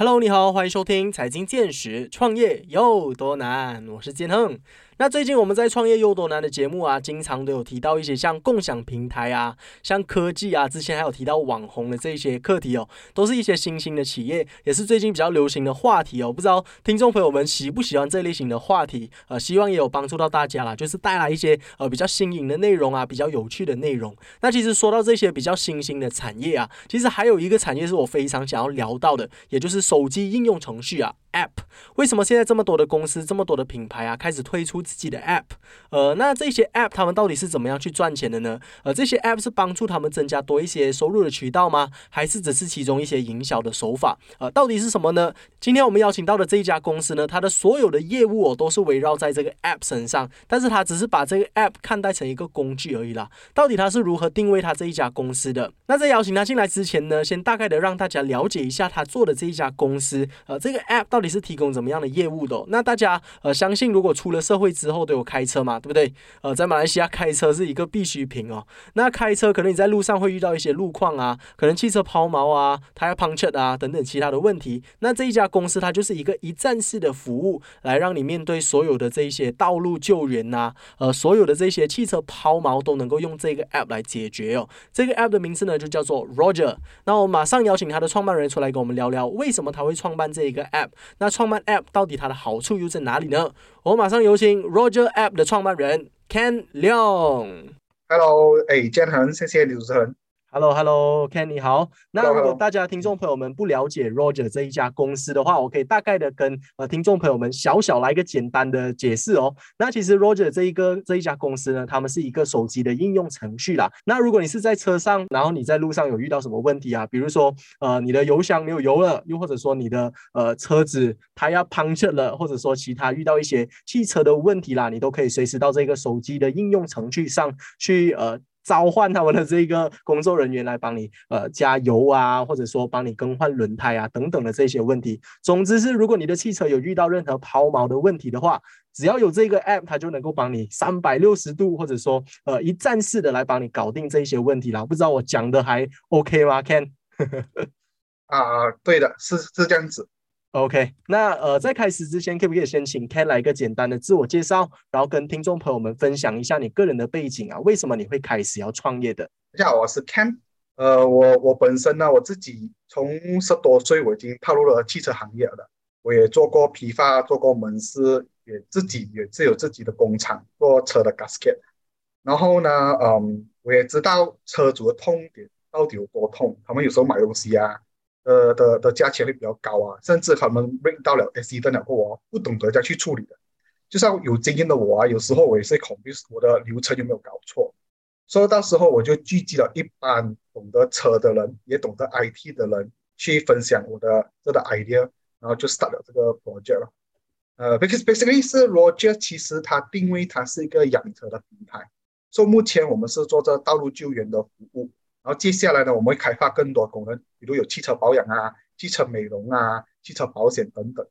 Hello，你好，欢迎收听财经见识，创业有多难？我是建亨。那最近我们在创业有多难的节目啊，经常都有提到一些像共享平台啊，像科技啊，之前还有提到网红的这些课题哦，都是一些新兴的企业，也是最近比较流行的话题哦。不知道听众朋友们喜不喜欢这类型的话题？呃，希望也有帮助到大家啦，就是带来一些呃比较新颖的内容啊，比较有趣的内容。那其实说到这些比较新兴的产业啊，其实还有一个产业是我非常想要聊到的，也就是手机应用程序啊。App 为什么现在这么多的公司、这么多的品牌啊，开始推出自己的 App？呃，那这些 App 他们到底是怎么样去赚钱的呢？呃，这些 App 是帮助他们增加多一些收入的渠道吗？还是只是其中一些营销的手法？呃，到底是什么呢？今天我们邀请到的这一家公司呢，它的所有的业务哦，都是围绕在这个 App 身上，但是它只是把这个 App 看待成一个工具而已啦。到底它是如何定位它这一家公司的？那在邀请他进来之前呢，先大概的让大家了解一下他做的这一家公司，呃，这个 App 到到底是提供怎么样的业务的？那大家呃，相信如果出了社会之后都有开车嘛，对不对？呃，在马来西亚开车是一个必需品哦。那开车可能你在路上会遇到一些路况啊，可能汽车抛锚啊，它要 puncture 啊等等其他的问题。那这一家公司它就是一个一站式的服务，来让你面对所有的这一些道路救援呐，呃，所有的这些汽车抛锚都能够用这个 app 来解决哦。这个 app 的名字呢就叫做 Roger。那我马上邀请他的创办人出来跟我们聊聊，为什么他会创办这一个 app？那创办 app 到底它的好处又在哪里呢？我马上有请 Roger App 的创办人 Ken Leong。Hello，哎，建恒，谢谢主持人。Hello，Hello，Ken，你好。那如果大家听众朋友们不了解 Roger 这一家公司的话，我可以大概的跟呃听众朋友们小小来一个简单的解释哦。那其实 Roger 这一个这一家公司呢，他们是一个手机的应用程序啦。那如果你是在车上，然后你在路上有遇到什么问题啊，比如说呃你的油箱没有油了，又或者说你的呃车子它要 puncture 了，或者说其他遇到一些汽车的问题啦，你都可以随时到这个手机的应用程序上去呃。召唤他们的这个工作人员来帮你呃加油啊，或者说帮你更换轮胎啊等等的这些问题。总之是，如果你的汽车有遇到任何抛锚的问题的话，只要有这个 app，它就能够帮你三百六十度或者说呃一站式的来帮你搞定这些问题啦。不知道我讲的还 OK 吗，Ken？啊，对的，是是这样子。OK，那呃，在开始之前，可不可以先请 Ken 来一个简单的自我介绍，然后跟听众朋友们分享一下你个人的背景啊？为什么你会开始要创业的？大家好，我是 Ken，呃，我我本身呢，我自己从十多岁我已经踏入了汽车行业了，我也做过批发，做过门市，也自己也是有自己的工厂做车的 gasket，然后呢，嗯，我也知道车主的痛点到底有多痛，他们有时候买东西啊。呃的的价钱会比较高啊，甚至他们 ring 到了 S E 的了后，不懂得再去处理的，就像有经验的我啊，有时候我也是恐惧我的流程有没有搞错，所以到时候我就聚集了一班懂得车的人，也懂得 I T 的人去分享我的这个 idea，然后就 start 了这个 project 了。呃，because basically 是 Roger，其实它定位它是一个养车的平台，所以目前我们是做这道路救援的服务。然后接下来呢，我们会开发更多功能，比如有汽车保养啊、汽车美容啊、汽车保险等等。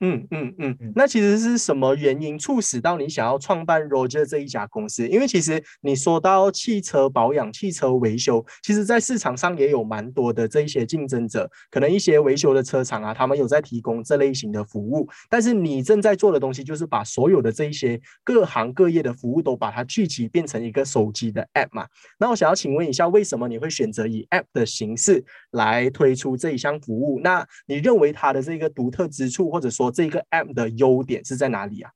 嗯嗯嗯嗯，那其实是什么原因促使到你想要创办 Roger 这一家公司？因为其实你说到汽车保养、汽车维修，其实在市场上也有蛮多的这一些竞争者，可能一些维修的车厂啊，他们有在提供这类型的服务。但是你正在做的东西，就是把所有的这一些各行各业的服务都把它聚集变成一个手机的 App 嘛？那我想要请问一下，为什么你会选择以 App 的形式来推出这一项服务？那你认为它的这个独特之处，或者说这一个 App 的优点是在哪里啊？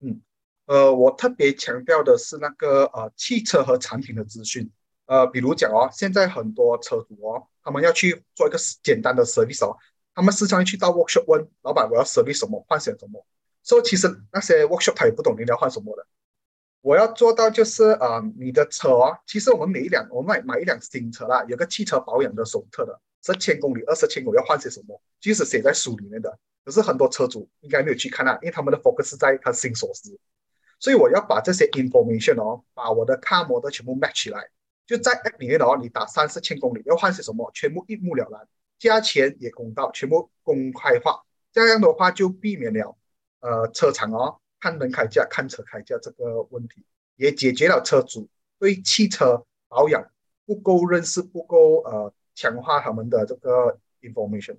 嗯，呃，我特别强调的是那个呃汽车和产品的资讯。呃，比如讲哦，现在很多车主哦，他们要去做一个简单的 service 哦，他们时常去到 workshop 问老板我要 service 什么，换成什么。所以其实那些 workshop 他也不懂你要换什么的。我要做到就是啊，你的车哦，其实我们每一辆我们买买一辆新车啦，有个汽车保养的手册的，十千公里、二十千公里要换些什么，即使写在书里面的。可是很多车主应该没有去看啊，因为他们的 focus 在他新锁匙，所以我要把这些 information 哦，把我的 car model 全部 match 起来，就在 app 里面哦，你打三四千公里要换些什么，全部一目了然，价钱也公道，全部公开化，这样的话就避免了呃车厂哦看人开价看车开价这个问题，也解决了车主对汽车保养不够认识，不够呃强化他们的这个 information。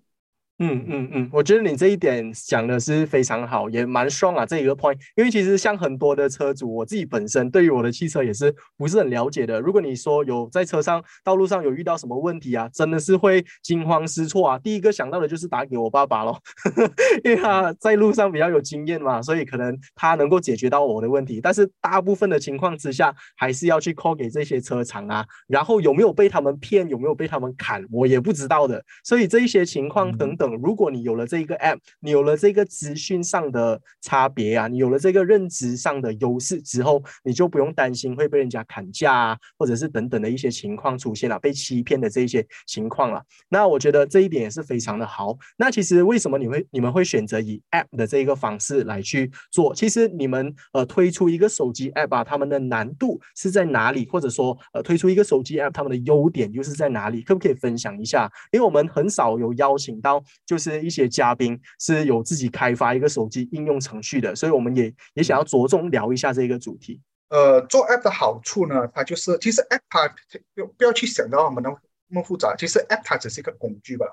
嗯嗯嗯，我觉得你这一点讲的是非常好，也蛮 strong 啊这一个 point。因为其实像很多的车主，我自己本身对于我的汽车也是不是很了解的。如果你说有在车上道路上有遇到什么问题啊，真的是会惊慌失措啊。第一个想到的就是打给我爸爸咯，因为他在路上比较有经验嘛，所以可能他能够解决到我的问题。但是大部分的情况之下，还是要去 call 给这些车厂啊。然后有没有被他们骗，有没有被他们砍，我也不知道的。所以这一些情况等等。等，如果你有了这一个 app，你有了这个资讯上的差别啊，你有了这个认知上的优势之后，你就不用担心会被人家砍价啊，或者是等等的一些情况出现了，被欺骗的这一些情况了。那我觉得这一点也是非常的好。那其实为什么你会你们会选择以 app 的这一个方式来去做？其实你们呃推出一个手机 app 啊，他们的难度是在哪里？或者说呃推出一个手机 app，他们的优点又是在哪里？可不可以分享一下？因为我们很少有邀请到。就是一些嘉宾是有自己开发一个手机应用程序的，所以我们也也想要着重聊一下这个主题。呃，做 App 的好处呢，它就是其实 App 它不不要去想到我们那么复杂，其实 App 它只是一个工具吧。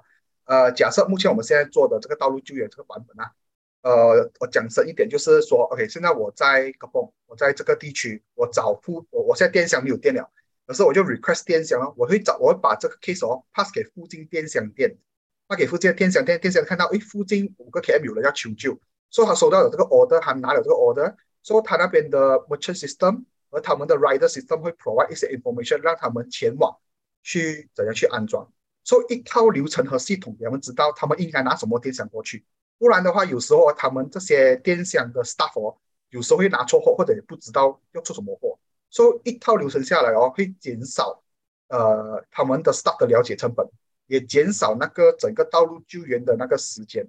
呃，假设目前我们现在做的这个道路救援这个版本啊，呃，我讲深一点就是说，OK，现在我在 o n 我在这个地区，我找附我我现在电箱没有电了，可是我就 request 电箱，我会找我会把这个 case 哦 pass 给附近电箱店。发给附近的电箱店，电箱看到，哎，附近五个 KM 有人要求救，说他收到了这个 order，他拿了这个 order，说他那边的 merchant system 和他们的 rider system 会 provide 一些 information，让他们前往去怎样去安装，说一套流程和系统，他们知道他们应该拿什么电箱过去，不然的话，有时候他们这些电箱的 staff 哦，有时候会拿错货，或者也不知道要出什么货，说一套流程下来哦，会减少呃他们的 staff 的了解成本。也减少那个整个道路救援的那个时间，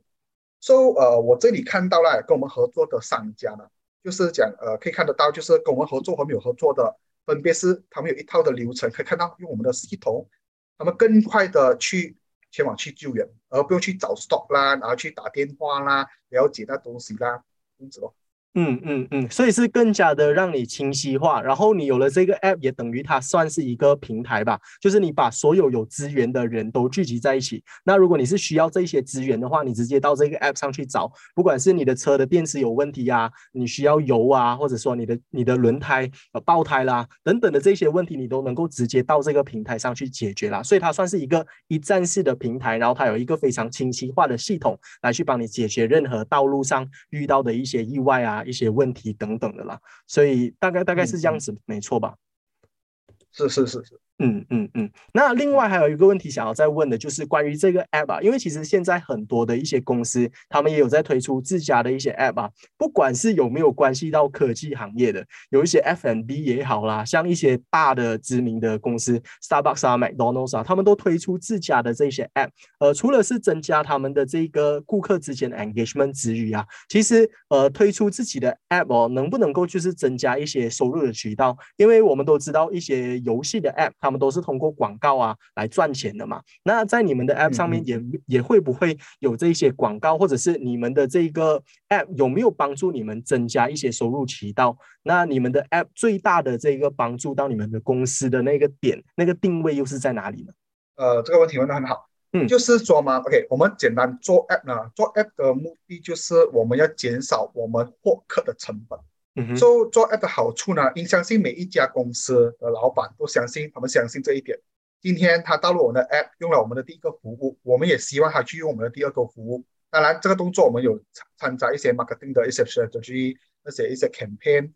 所以呃，我这里看到了跟我们合作的商家呢，就是讲呃，可以看得到，就是跟我们合作和没有合作的，分别是他们有一套的流程，可以看到用我们的系统，他们更快的去前往去救援，而不用去找 stop 啦，然后去打电话啦，了解那东西啦，这样子咯。嗯嗯嗯，所以是更加的让你清晰化，然后你有了这个 app，也等于它算是一个平台吧，就是你把所有有资源的人都聚集在一起。那如果你是需要这些资源的话，你直接到这个 app 上去找，不管是你的车的电池有问题啊，你需要油啊，或者说你的你的轮胎呃爆胎啦等等的这些问题，你都能够直接到这个平台上去解决啦。所以它算是一个一站式的平台，然后它有一个非常清晰化的系统来去帮你解决任何道路上遇到的一些意外啊。一些问题等等的啦，所以大概大概是这样子，没错吧？是是是是。嗯嗯嗯，那另外还有一个问题想要再问的，就是关于这个 app 啊，因为其实现在很多的一些公司，他们也有在推出自家的一些 app 啊，不管是有没有关系到科技行业的，有一些 F&B 也好啦，像一些大的知名的公司，Starbucks 啊、McDonald's 啊，他们都推出自家的这些 app，呃，除了是增加他们的这个顾客之间的 engagement 之余啊，其实呃，推出自己的 app 哦，能不能够就是增加一些收入的渠道？因为我们都知道一些游戏的 app，它他们都是通过广告啊来赚钱的嘛？那在你们的 App 上面也也会不会有这些广告，或者是你们的这个 App 有没有帮助你们增加一些收入渠道？那你们的 App 最大的这个帮助到你们的公司的那个点，那个定位又是在哪里呢？呃，这个问题问的很好，嗯，就是说嘛，OK，我们简单做 App 呢，做 App 的目的就是我们要减少我们获客的成本。做做 app 的好处呢，应相信每一家公司的老板都相信，他们相信这一点。今天他到了我们的 app，用了我们的第一个服务，我们也希望他去用我们的第二个服务。当然，这个动作我们有掺杂一些 marketing 的一些 strategy，那些一些 campaign。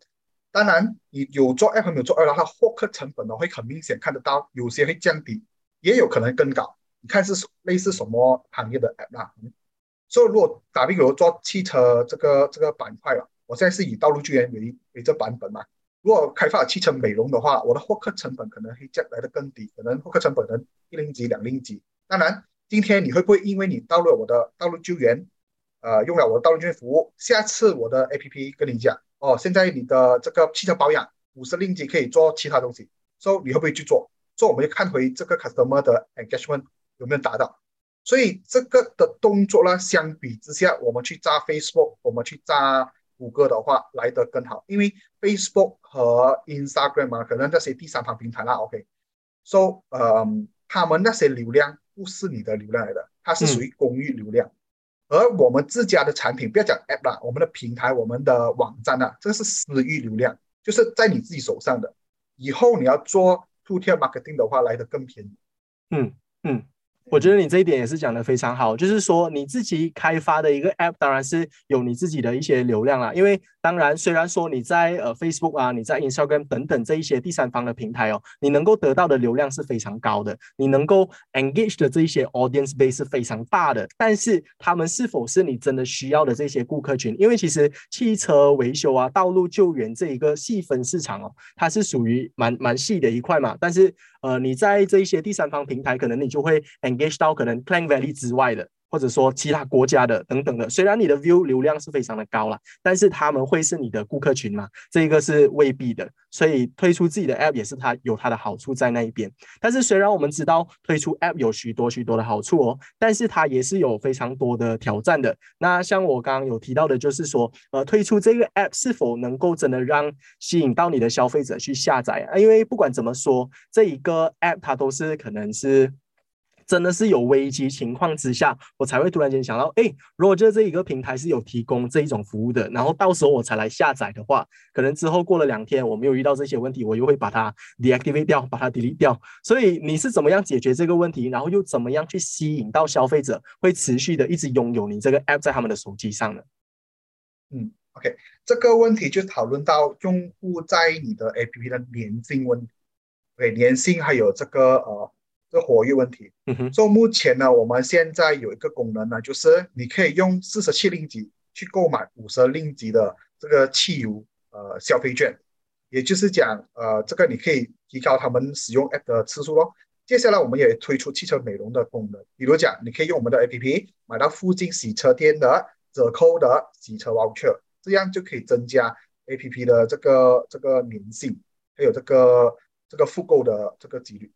当然，你有做 app 没有做 app，它获客成本呢会很明显看得到，有些会降低，也有可能更高。你看是类似什么行业的 app 啊？所以如果打比如做汽车这个这个板块了。我现在是以道路救援为为这版本嘛。如果开发汽车美容的话，我的获客成本可能会降来的更低，可能获客成本能一零级、两零级。当然，今天你会不会因为你到了我的道路救援，呃，用了我的道路救援服务，下次我的 A P P 跟你讲，哦，现在你的这个汽车保养五十零级可以做其他东西，所以你会不会去做？所以我们要看回这个 customer 的 engagement 有没有达到。所以这个的动作呢，相比之下，我们去炸 Facebook，我们去炸。谷歌的话来得更好，因为 Facebook 和 Instagram 啊，可能那些第三方平台啦，OK，so，呃，他们那些流量不是你的流量来的，它是属于公域流量。而我们自家的产品，不要讲 App 啦，我们的平台、我们的网站啊，这是私域流量，就是在你自己手上的。以后你要做 Two Tier Marketing 的话，来的更便宜。嗯嗯。我觉得你这一点也是讲的非常好，就是说你自己开发的一个 App，当然是有你自己的一些流量啦。因为当然，虽然说你在呃 Facebook 啊，你在 Instagram 等等这一些第三方的平台哦，你能够得到的流量是非常高的，你能够 engage 的这一些 audience base 是非常大的。但是他们是否是你真的需要的这些顾客群？因为其实汽车维修啊、道路救援这一个细分市场哦，它是属于蛮蛮细的一块嘛。但是呃，你在这一些第三方平台，可能你就会 engage 到可能 Klang Valley 之外的，或者说其他国家的等等的。虽然你的 view 流量是非常的高了，但是他们会是你的顾客群吗？这个是未必的。所以推出自己的 app 也是它有它的好处在那一边。但是虽然我们知道推出 app 有许多许多的好处哦，但是它也是有非常多的挑战的。那像我刚刚有提到的，就是说，呃，推出这个 app 是否能够真的让吸引到你的消费者去下载啊？因为不管怎么说，这一个 app 它都是可能是。真的是有危机情况之下，我才会突然间想到，哎，如果就这一个平台是有提供这一种服务的，然后到时候我才来下载的话，可能之后过了两天我没有遇到这些问题，我又会把它 deactivate 掉，把它 delete 掉。所以你是怎么样解决这个问题，然后又怎么样去吸引到消费者会持续的一直拥有你这个 app 在他们的手机上呢？嗯，OK，这个问题就讨论到用户在你的 app 的粘性问题，OK，粘性还有这个呃。这活跃问题，嗯哼，所以目前呢，我们现在有一个功能呢，就是你可以用四十七令吉去购买五十令吉的这个汽油呃消费券，也就是讲呃这个你可以提高他们使用 app 的次数咯。接下来我们也推出汽车美容的功能，比如讲你可以用我们的 app 买到附近洗车店的折扣的洗车 voucher，这样就可以增加 app 的这个这个粘性，还有这个这个复购的这个几率。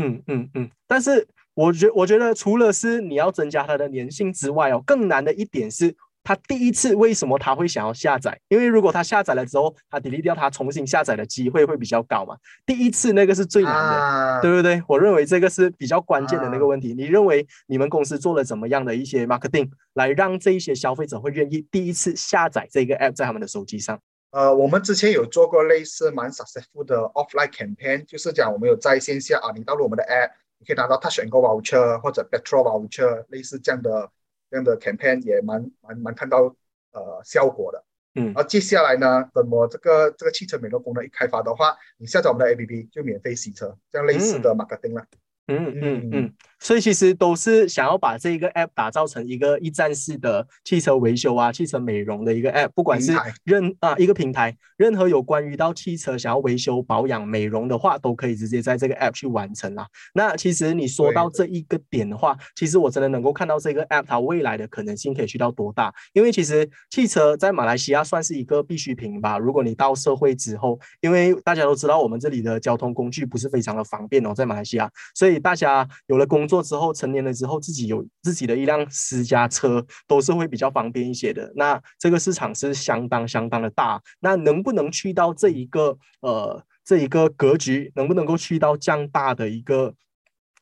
嗯嗯嗯，但是我觉我觉得除了是你要增加它的粘性之外哦，更难的一点是，他第一次为什么他会想要下载？因为如果他下载了之后，他 delete 掉，他重新下载的机会会比较高嘛。第一次那个是最难的，对不对？我认为这个是比较关键的那个问题。你认为你们公司做了怎么样的一些 marketing 来让这一些消费者会愿意第一次下载这个 app 在他们的手机上？呃，我们之前有做过类似蛮 successful 的 offline campaign，就是讲我们有在线下啊，你到了我们的 app，你可以拿到 touch and go voucher 或者 petrol voucher，类似这样的这样的 campaign 也蛮蛮蛮看到呃效果的。嗯，而接下来呢，等我这个这个汽车美容功能一开发的话，你下载我们的 app 就免费洗车，这样类似的 marketing 了。嗯嗯嗯，所以其实都是想要把这一个 app 打造成一个一站式的汽车维修啊、汽车美容的一个 app，不管是任啊一个平台，任何有关于到汽车想要维修、保养、美容的话，都可以直接在这个 app 去完成啦。那其实你说到这一个点的话，其实我真的能够看到这个 app 它未来的可能性可以去到多大，因为其实汽车在马来西亚算是一个必需品吧。如果你到社会之后，因为大家都知道我们这里的交通工具不是非常的方便哦，在马来西亚，所以。大家有了工作之后，成年了之后，自己有自己的一辆私家车，都是会比较方便一些的。那这个市场是相当相当的大。那能不能去到这一个呃这一个格局，能不能够去到这样大的一个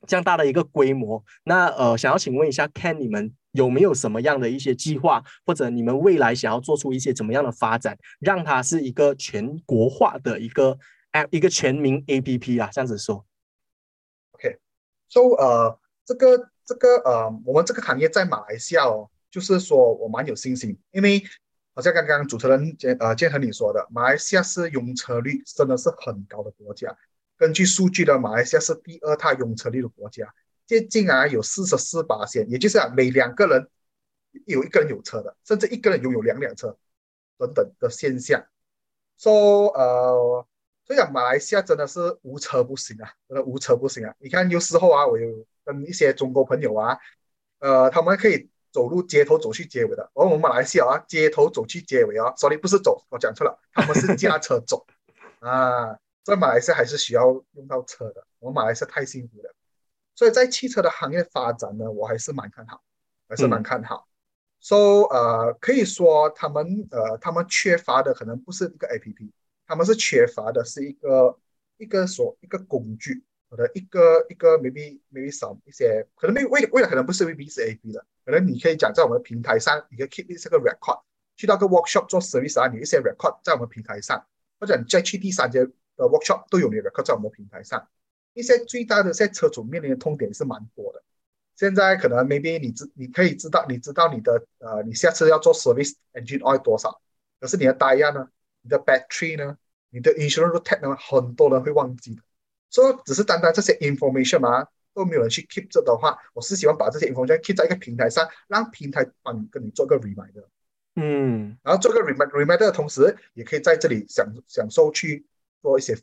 这样大的一个规模？那呃，想要请问一下，Ken，你们有没有什么样的一些计划，或者你们未来想要做出一些怎么样的发展，让它是一个全国化的一个 App，一个全民 APP 啊？这样子说。说呃，这个这个呃，我们这个行业在马来西亚哦，就是说我蛮有信心，因为好像刚刚主持人建呃建和你说的，马来西亚是用车率真的是很高的国家。根据数据呢，马来西亚是第二大用车率的国家，接近啊有四十四八线，也就是啊每两个人有一个人有车的，甚至一个人拥有两辆车等等的现象。说呃。所以讲，马来西亚真的是无车不行啊，真的无车不行啊！你看，有时候啊，我有跟一些中国朋友啊，呃，他们可以走路街头走去街尾的，而我们马来西亚啊，街头走去街尾啊，sorry，不是走，我讲错了，他们是驾车走 啊。在马来西亚还是需要用到车的，我们马来西亚太幸福了。所以在汽车的行业发展呢，我还是蛮看好，还是蛮看好。说呃，可以说他们呃，他们缺乏的可能不是一个 A P P。他们是缺乏的是一个一个所一个工具，我的一个一个 maybe maybe 少一些，可能没未未来可能不是 VB 是 AB 的，可能你可以讲在我们平台上，你可以 keep 这个 record，去到个 workshop 做 service 啊，你一些 record 在我们平台上，或者你再去第三节的 workshop 都有你的 record 在我们平台上。一些最大的在车主面临的痛点是蛮多的。现在可能 maybe 你知你可以知道，你知道你的呃，你下次要做 service engine oil 多少，可是你的 tire 呢，你的 battery 呢，你的 insurance tag 呢，很多人会忘记的。所以只是单单这些 information 嘛，都没有人去 keep 着的话，我是希望把这些 information keep 在一个平台上，让平台帮你跟你做个 reminder，嗯，然后做个 remind reminder 的同时，也可以在这里享享受去做一些，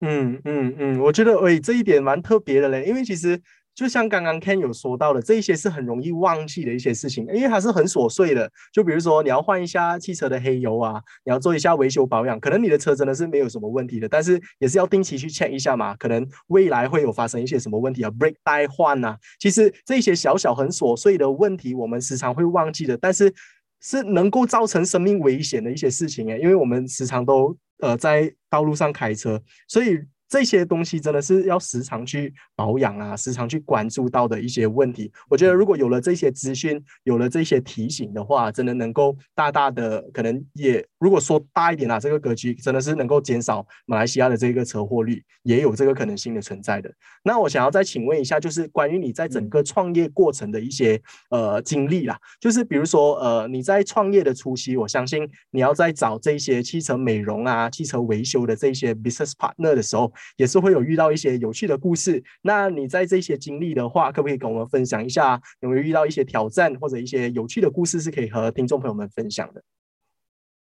嗯嗯嗯，我觉得诶这一点蛮特别的嘞，因为其实。就像刚刚 Ken 有说到的，这一些是很容易忘记的一些事情，因为它是很琐碎的。就比如说你要换一下汽车的黑油啊，你要做一下维修保养，可能你的车真的是没有什么问题的，但是也是要定期去 check 一下嘛。可能未来会有发生一些什么问题啊，brake 带换啊，其实这些小小很琐碎的问题，我们时常会忘记的，但是是能够造成生命危险的一些事情诶，因为我们时常都呃在道路上开车，所以。这些东西真的是要时常去保养啊，时常去关注到的一些问题。我觉得如果有了这些资讯，有了这些提醒的话，真的能够大大的可能也，如果说大一点啊，这个格局真的是能够减少马来西亚的这个车祸率，也有这个可能性的存在的。那我想要再请问一下，就是关于你在整个创业过程的一些呃经历啦，就是比如说呃你在创业的初期，我相信你要在找这些汽车美容啊、汽车维修的这些 business partner 的时候。也是会有遇到一些有趣的故事。那你在这些经历的话，可不可以跟我们分享一下？有没有遇到一些挑战或者一些有趣的故事，是可以和听众朋友们分享的？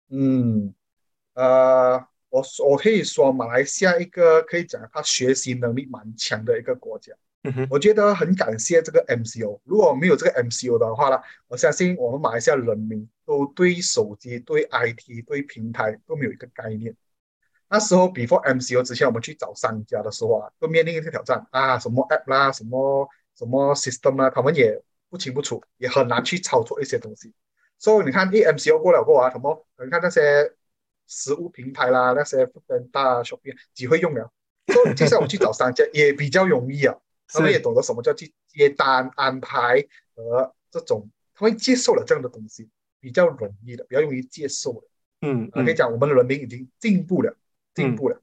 嗯，呃，我我可以说，马来西亚一个可以讲他学习能力蛮强的一个国家。我觉得很感谢这个 MCO。如果没有这个 MCO 的话呢，我相信我们马来西亚人民都对手机、对 IT、对平台都没有一个概念。那时候，before MCO 之前，我们去找商家的时候啊，都面临一个挑战啊，什么 app 啦，什么什么 system 啦，他们也不清不楚，也很难去操作一些东西。所以你看，一 MCO 过了过啊，什么？你看那些实物平台啦，那些大 shopping 只会用了。所以 接下来我们去找商家也比较容易啊，他们也懂得什么叫去接单、安排和这种，他们接受了这样的东西，比较容易的，比较容易接受的。嗯，我跟你讲，我们的人民已经进步了。进步了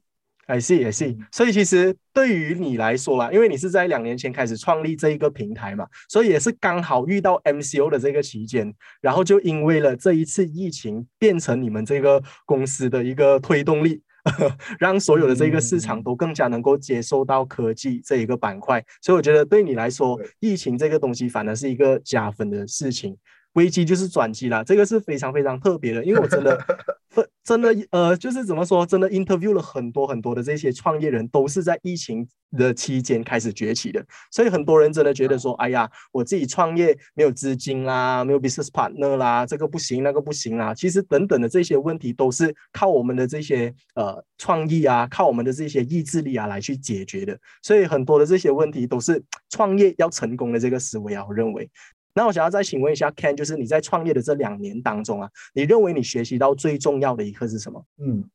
，I see，I see。所以其实对于你来说啦，因为你是在两年前开始创立这一个平台嘛，所以也是刚好遇到 MCO 的这个期间，然后就因为了这一次疫情，变成你们这个公司的一个推动力，让所有的这个市场都更加能够接受到科技这一个板块。所以我觉得对你来说，疫情这个东西反而是一个加分的事情。危机就是转机啦，这个是非常非常特别的，因为我真的，真的呃，就是怎么说，真的 interview 了很多很多的这些创业人，都是在疫情的期间开始崛起的，所以很多人真的觉得说，哎呀，我自己创业没有资金啦，没有 business partner 啦，这个不行，那个不行啦，其实等等的这些问题都是靠我们的这些呃创意啊，靠我们的这些意志力啊来去解决的，所以很多的这些问题都是创业要成功的这个思维啊，我认为。那我想要再请问一下 Ken，就是你在创业的这两年当中啊，你认为你学习到最重要的一课是什么？嗯，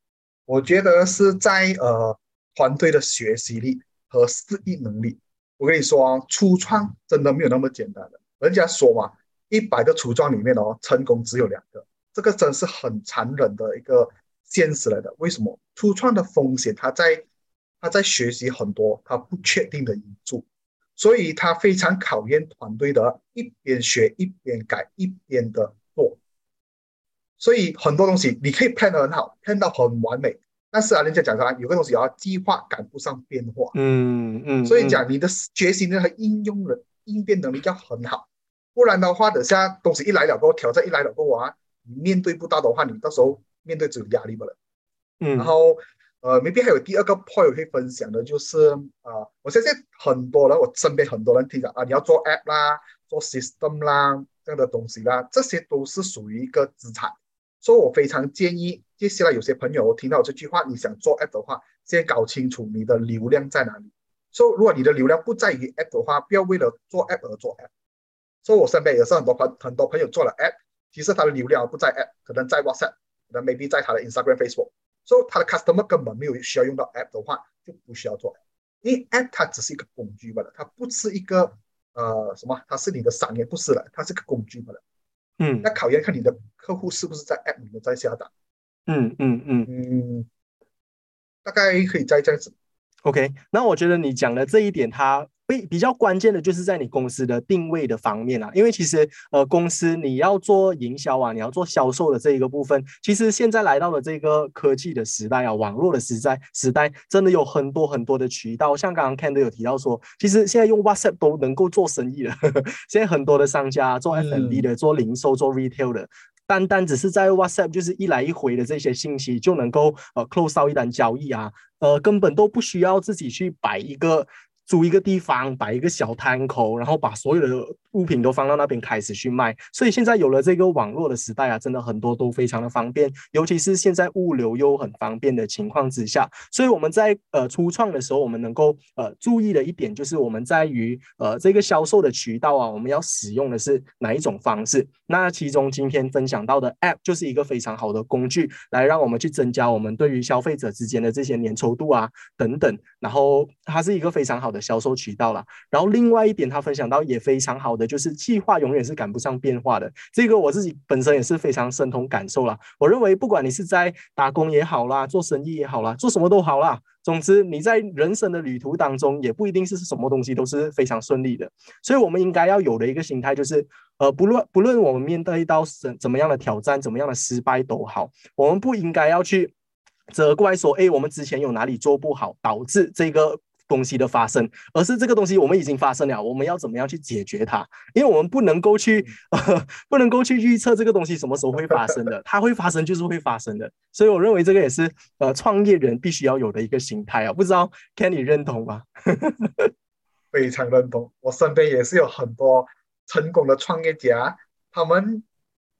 我觉得是在呃团队的学习力和适应能力。我跟你说啊，初创真的没有那么简单的。人家说嘛，一百个初创里面哦，成功只有两个，这个真是很残忍的一个现实来的。为什么？初创的风险，他在他在学习很多他不确定的因素。所以它非常考验团队的，一边学一边改一边的做。所以很多东西你可以 plan 得很好，plan 到很完美，但是啊，人家讲啥，有个东西要计划赶不上变化。嗯嗯。所以讲你的决心力和应用的应变能力要很好，不然的话，等下东西一来了过后，挑战一来了过后啊，你面对不到的话，你到时候面对只有压力不了。嗯。然后。呃，maybe 还有第二个 point 可以分享的，就是啊，我相信很多人，我身边很多人听讲啊，你要做 app 啦，做 system 啦这样的东西啦，这些都是属于一个资产，所以我非常建议，接下来有些朋友听到这句话，你想做 app 的话，先搞清楚你的流量在哪里。所以如果你的流量不在于 app 的话，不要为了做 app 而做 app。所以我身边也是很多朋很多朋友做了 app，其实他的流量不在 app，可能在 WhatsApp，可能 maybe 在他的 Instagram、Facebook。所以它的 customer 根本没有需要用到 app 的话，就不需要做。因为 App 它只是一个工具罢了，它不是一个呃什么，它是你的商业，不是了，它是个工具罢了。嗯那考验看你的客户是不是在 App 里面在下单。嗯嗯嗯嗯，大概可以再这样子。，OK。那我觉得你讲的这一点，它比比较关键的就是在你公司的定位的方面啊，因为其实呃公司你要做营销啊，你要做销售的这一个部分，其实现在来到了这个科技的时代啊，网络的时代时代，真的有很多很多的渠道，像刚刚 Ken 都有提到说，其实现在用 WhatsApp 都能够做生意了，现在很多的商家做 F&B 的、做零售、做 retail 的。单单只是在 WhatsApp 就是一来一回的这些信息就能够呃 close 到一单交易啊，呃根本都不需要自己去摆一个租一个地方，摆一个小摊口，然后把所有的物品都放到那边开始去卖。所以现在有了这个网络的时代啊，真的很多都非常的方便，尤其是现在物流又很方便的情况之下，所以我们在呃初创的时候，我们能够呃注意的一点就是我们在于呃这个销售的渠道啊，我们要使用的是哪一种方式？那其中今天分享到的 App 就是一个非常好的工具，来让我们去增加我们对于消费者之间的这些粘稠度啊等等，然后它是一个非常好的销售渠道啦。然后另外一点，他分享到也非常好的，就是计划永远是赶不上变化的。这个我自己本身也是非常深同感受啦。我认为，不管你是在打工也好啦，做生意也好啦，做什么都好啦。总之，你在人生的旅途当中，也不一定是什么东西都是非常顺利的。所以，我们应该要有的一个心态就是，呃，不论不论我们面对到怎怎么样的挑战，怎么样的失败都好，我们不应该要去责怪说，哎，我们之前有哪里做不好，导致这个。东西的发生，而是这个东西我们已经发生了，我们要怎么样去解决它？因为我们不能够去，呃，不能够去预测这个东西什么时候会发生的，它会发生就是会发生的。所以我认为这个也是呃创业人必须要有的一个心态啊。不知道 Kenny 认同吗？非常认同，我身边也是有很多成功的创业家，他们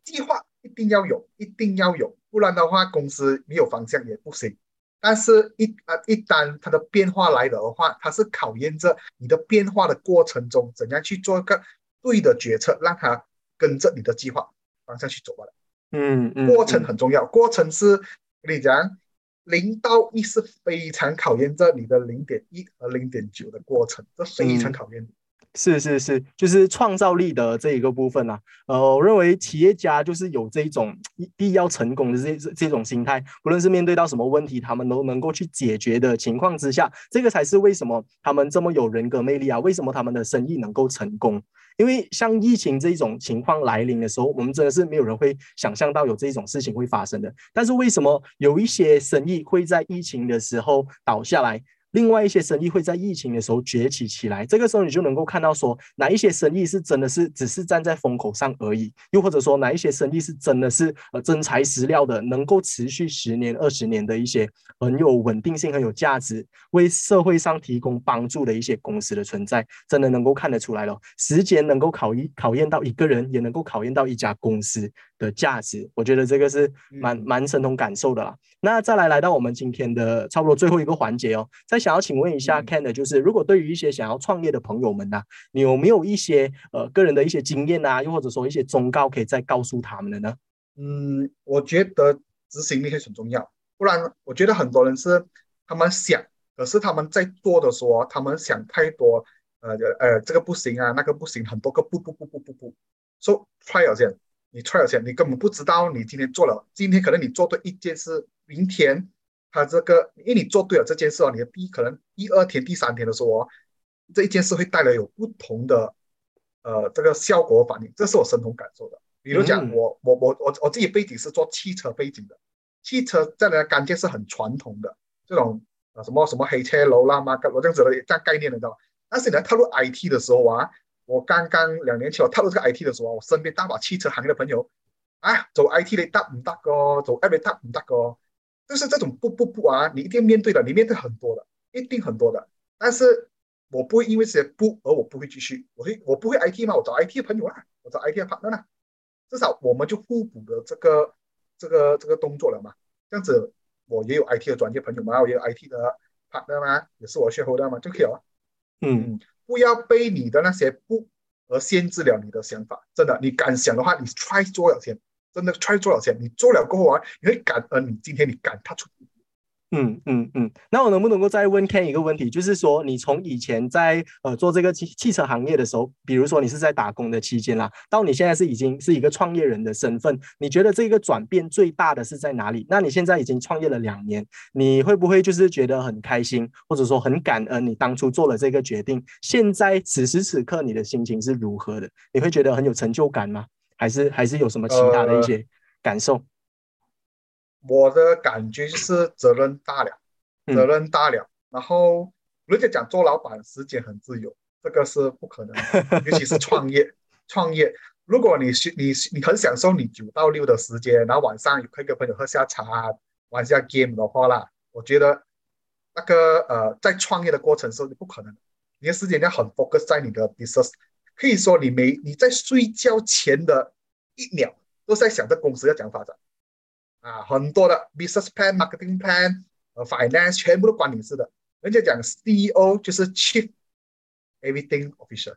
计划一定要有，一定要有，不然的话公司没有方向也不行。但是一啊一旦它的变化来的话，它是考验着你的变化的过程中怎样去做一个对的决策，让它跟着你的计划方向去走罢了。嗯嗯，过程很重要，过程是跟你讲，零到一是非常考验着你的零点一和零点九的过程，这非常考验你。是是是，就是创造力的这一个部分啊。呃，我认为企业家就是有这一种必要成功的这这种心态，不论是面对到什么问题，他们都能够去解决的情况之下，这个才是为什么他们这么有人格魅力啊，为什么他们的生意能够成功。因为像疫情这种情况来临的时候，我们真的是没有人会想象到有这种事情会发生的。但是为什么有一些生意会在疫情的时候倒下来？另外一些生意会在疫情的时候崛起起来，这个时候你就能够看到说哪一些生意是真的是只是站在风口上而已，又或者说哪一些生意是真的是呃真材实料的，能够持续十年、二十年的一些很有稳定性、很有价值，为社会上提供帮助的一些公司的存在，真的能够看得出来了。时间能够考一考验到一个人，也能够考验到一家公司的价值，我觉得这个是蛮蛮深同感受的啦。那再来来到我们今天的差不多最后一个环节哦，再想要请问一下 Ken 的，就是如果对于一些想要创业的朋友们呐、你有没有一些呃个人的一些经验啊，又或者说一些忠告可以再告诉他们的呢？嗯，我觉得执行力是很重要，不然我觉得很多人是他们想，可是他们在做的时候，他们想太多，呃呃，这个不行啊，那个不行，很多个不不不不不不，so try 了先，你 try 了钱，你根本不知道你今天做了，今天可能你做对一件事，明天他这个，因为你做对了这件事哦，你的第可能第二天、第三天的时候哦，这一件事会带来有不同的呃这个效果反应，这是我深同感受的。比如讲，嗯我我我我我自己背景是做汽车背景的，汽车在人家干件是很传统的这种啊什么什么黑车楼啦、马格罗这样子的这样概念的，你知道吗？但是你来踏入 IT 的时候啊，我刚刚两年前我踏入这个 IT 的时候，我身边大把汽车行业的朋友啊，走 IT 的大唔得個，走 App 得唔得個，就是这种不不不啊，你一定面对的，你面对很多的，一定很多的。但是我不会因为这些不而我不会继续，我会我不会 IT 嘛，我找 IT 的朋友啦，我找 IT 的 partner 啦，至少我们就互补的这个这个这个动作了嘛。这样子我也有 IT 的专业朋友嘛，我也有 IT 的 partner 嘛，也是我 shareholder 嘛，就可以了。嗯。嗯不要被你的那些不而限制了你的想法。真的，你敢想的话，你 try 做了先，真的 try 做了先，你做了过后啊，你会感恩你今天你敢他出。嗯嗯嗯，那我能不能够再问 Ken 一个问题，就是说你从以前在呃做这个汽汽车行业的时候，比如说你是在打工的期间啦，到你现在是已经是一个创业人的身份，你觉得这个转变最大的是在哪里？那你现在已经创业了两年，你会不会就是觉得很开心，或者说很感恩你当初做了这个决定？现在此时此刻你的心情是如何的？你会觉得很有成就感吗？还是还是有什么其他的一些感受？我的感觉就是责任大了。责任大了，然后人家讲做老板时间很自由，这个是不可能，尤其是创业。创业，如果你是你你很享受你九到六的时间，然后晚上可以跟朋友喝下茶、玩下 game 的话啦，我觉得那个呃，在创业的过程是不可能的。你的时间要很 focus 在你的 business，可以说你没你在睡觉前的一秒都在想着公司要怎样发展啊，很多的 business plan、marketing plan。呃，finance 全部都关你事的。人家讲 CEO 就是 Chief Everything Officer，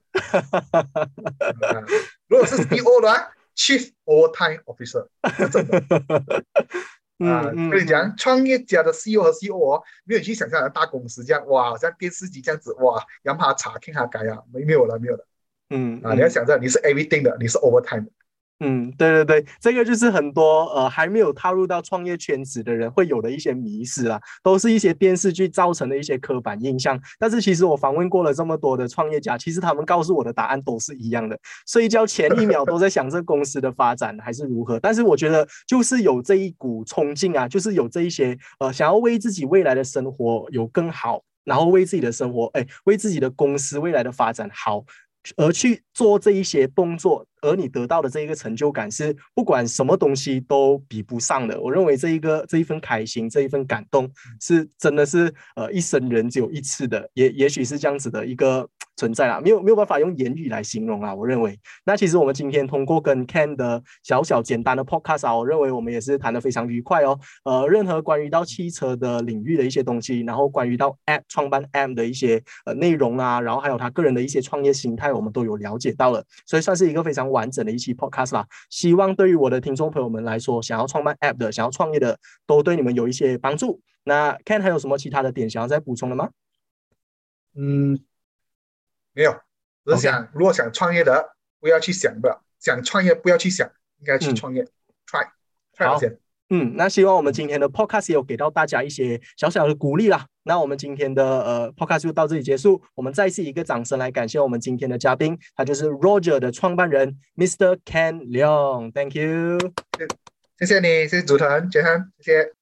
如果是 CEO 的话，Chief Overtime Officer，真的。啊，跟你讲，创业家的 CEO 和 CEO 哦，没有去想象的大公司这样，哇，像电视机这样子，哇，让他查看他改啊，没没有了，没有了。嗯，啊，你要想着你是 Everything 的，你是 Overtime。嗯，对对对，这个就是很多呃还没有踏入到创业圈子的人会有的一些迷失啦，都是一些电视剧造成的一些刻板印象。但是其实我访问过了这么多的创业家，其实他们告诉我的答案都是一样的，睡觉前一秒都在想这公司的发展还是如何。但是我觉得就是有这一股冲劲啊，就是有这一些呃想要为自己未来的生活有更好，然后为自己的生活哎为自己的公司未来的发展好而去做这一些动作。而你得到的这一个成就感是不管什么东西都比不上的。我认为这一个这一份开心，这一份感动是真的是呃一生人只有一次的，也也许是这样子的一个存在啦，没有没有办法用言语来形容啊。我认为，那其实我们今天通过跟 Ken 的小小简单的 Podcast 啊，我认为我们也是谈得非常愉快哦。呃，任何关于到汽车的领域的一些东西，然后关于到 App 创办 M 的一些呃内容啊，然后还有他个人的一些创业心态，我们都有了解到了，所以算是一个非常。完整的一期 podcast 啦，希望对于我的听众朋友们来说，想要创办 app 的、想要创业的，都对你们有一些帮助。那 Ken 还有什么其他的点想要再补充的吗？嗯，没有，只是想如果想创业的，不要去想的；想创业不要去想，应该去创业，try，try 先。嗯，那希望我们今天的 podcast 有给到大家一些小小的鼓励啦。那我们今天的呃 podcast 就到这里结束。我们再次一个掌声来感谢我们今天的嘉宾，他就是 Roger 的创办人 Mr. Ken Leong。Thank you，谢谢你，谢谢主持人，杰汉，谢谢。